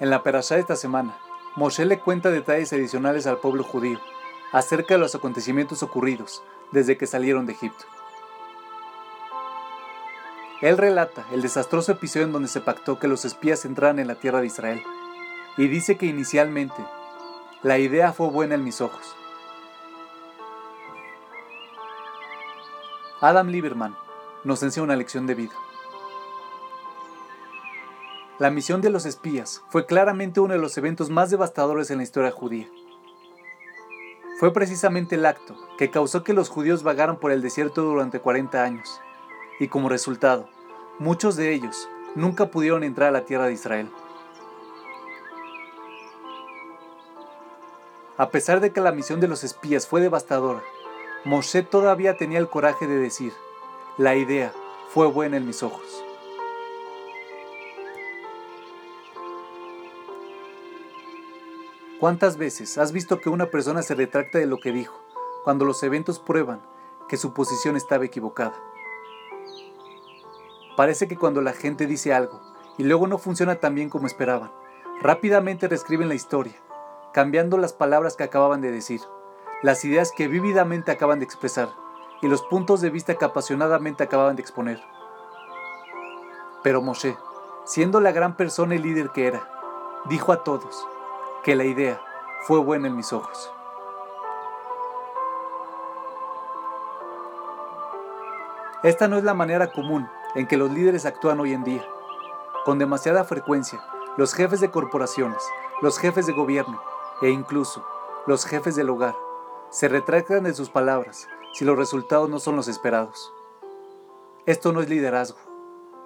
En la perashá de esta semana, Moshe le cuenta detalles adicionales al pueblo judío acerca de los acontecimientos ocurridos desde que salieron de Egipto. Él relata el desastroso episodio en donde se pactó que los espías entraran en la tierra de Israel, y dice que inicialmente la idea fue buena en mis ojos. Adam Lieberman nos enseña una lección de vida. La misión de los espías fue claramente uno de los eventos más devastadores en la historia judía. Fue precisamente el acto que causó que los judíos vagaran por el desierto durante 40 años, y como resultado, muchos de ellos nunca pudieron entrar a la tierra de Israel. A pesar de que la misión de los espías fue devastadora, Moshe todavía tenía el coraje de decir, la idea fue buena en mis ojos. ¿Cuántas veces has visto que una persona se retracta de lo que dijo cuando los eventos prueban que su posición estaba equivocada? Parece que cuando la gente dice algo y luego no funciona tan bien como esperaban, rápidamente reescriben la historia, cambiando las palabras que acababan de decir, las ideas que vívidamente acaban de expresar y los puntos de vista que apasionadamente acababan de exponer. Pero Moshe, siendo la gran persona y líder que era, dijo a todos, que la idea fue buena en mis ojos. Esta no es la manera común en que los líderes actúan hoy en día. Con demasiada frecuencia, los jefes de corporaciones, los jefes de gobierno e incluso los jefes del hogar se retractan de sus palabras si los resultados no son los esperados. Esto no es liderazgo.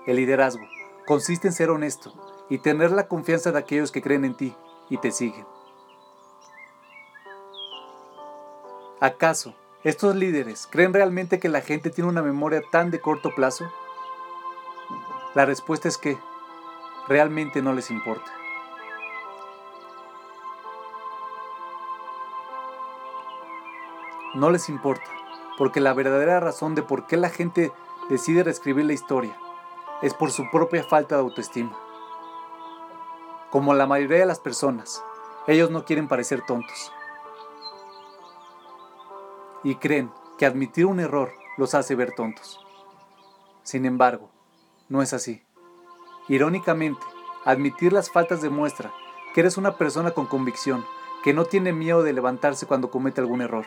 El liderazgo consiste en ser honesto y tener la confianza de aquellos que creen en ti y te siguen. ¿Acaso estos líderes creen realmente que la gente tiene una memoria tan de corto plazo? La respuesta es que realmente no les importa. No les importa, porque la verdadera razón de por qué la gente decide reescribir la historia es por su propia falta de autoestima. Como la mayoría de las personas, ellos no quieren parecer tontos. Y creen que admitir un error los hace ver tontos. Sin embargo, no es así. Irónicamente, admitir las faltas demuestra que eres una persona con convicción, que no tiene miedo de levantarse cuando comete algún error.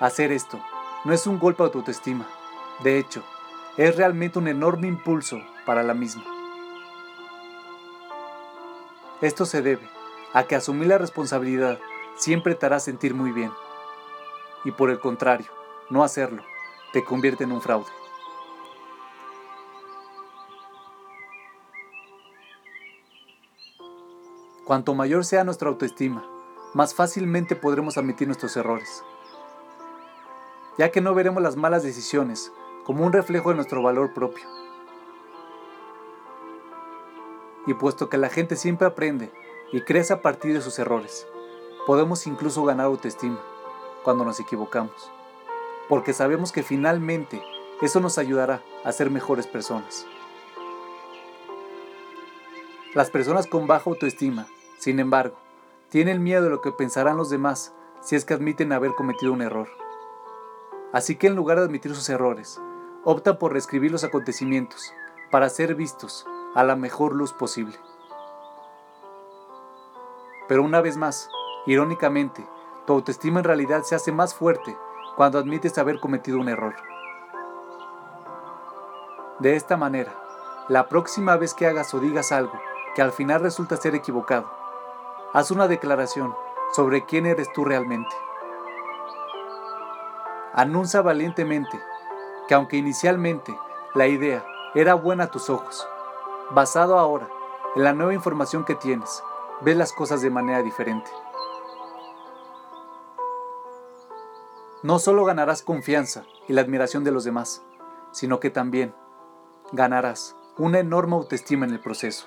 Hacer esto no es un golpe a tu autoestima, de hecho, es realmente un enorme impulso para la misma. Esto se debe a que asumir la responsabilidad siempre te hará sentir muy bien. Y por el contrario, no hacerlo te convierte en un fraude. Cuanto mayor sea nuestra autoestima, más fácilmente podremos admitir nuestros errores, ya que no veremos las malas decisiones como un reflejo de nuestro valor propio. Y puesto que la gente siempre aprende y crece a partir de sus errores, podemos incluso ganar autoestima cuando nos equivocamos, porque sabemos que finalmente eso nos ayudará a ser mejores personas. Las personas con baja autoestima, sin embargo, tienen miedo de lo que pensarán los demás si es que admiten haber cometido un error. Así que en lugar de admitir sus errores, optan por reescribir los acontecimientos para ser vistos a la mejor luz posible. Pero una vez más, irónicamente, tu autoestima en realidad se hace más fuerte cuando admites haber cometido un error. De esta manera, la próxima vez que hagas o digas algo que al final resulta ser equivocado, haz una declaración sobre quién eres tú realmente. Anuncia valientemente que aunque inicialmente la idea era buena a tus ojos, basado ahora en la nueva información que tienes, ves las cosas de manera diferente. No solo ganarás confianza y la admiración de los demás, sino que también ganarás una enorme autoestima en el proceso.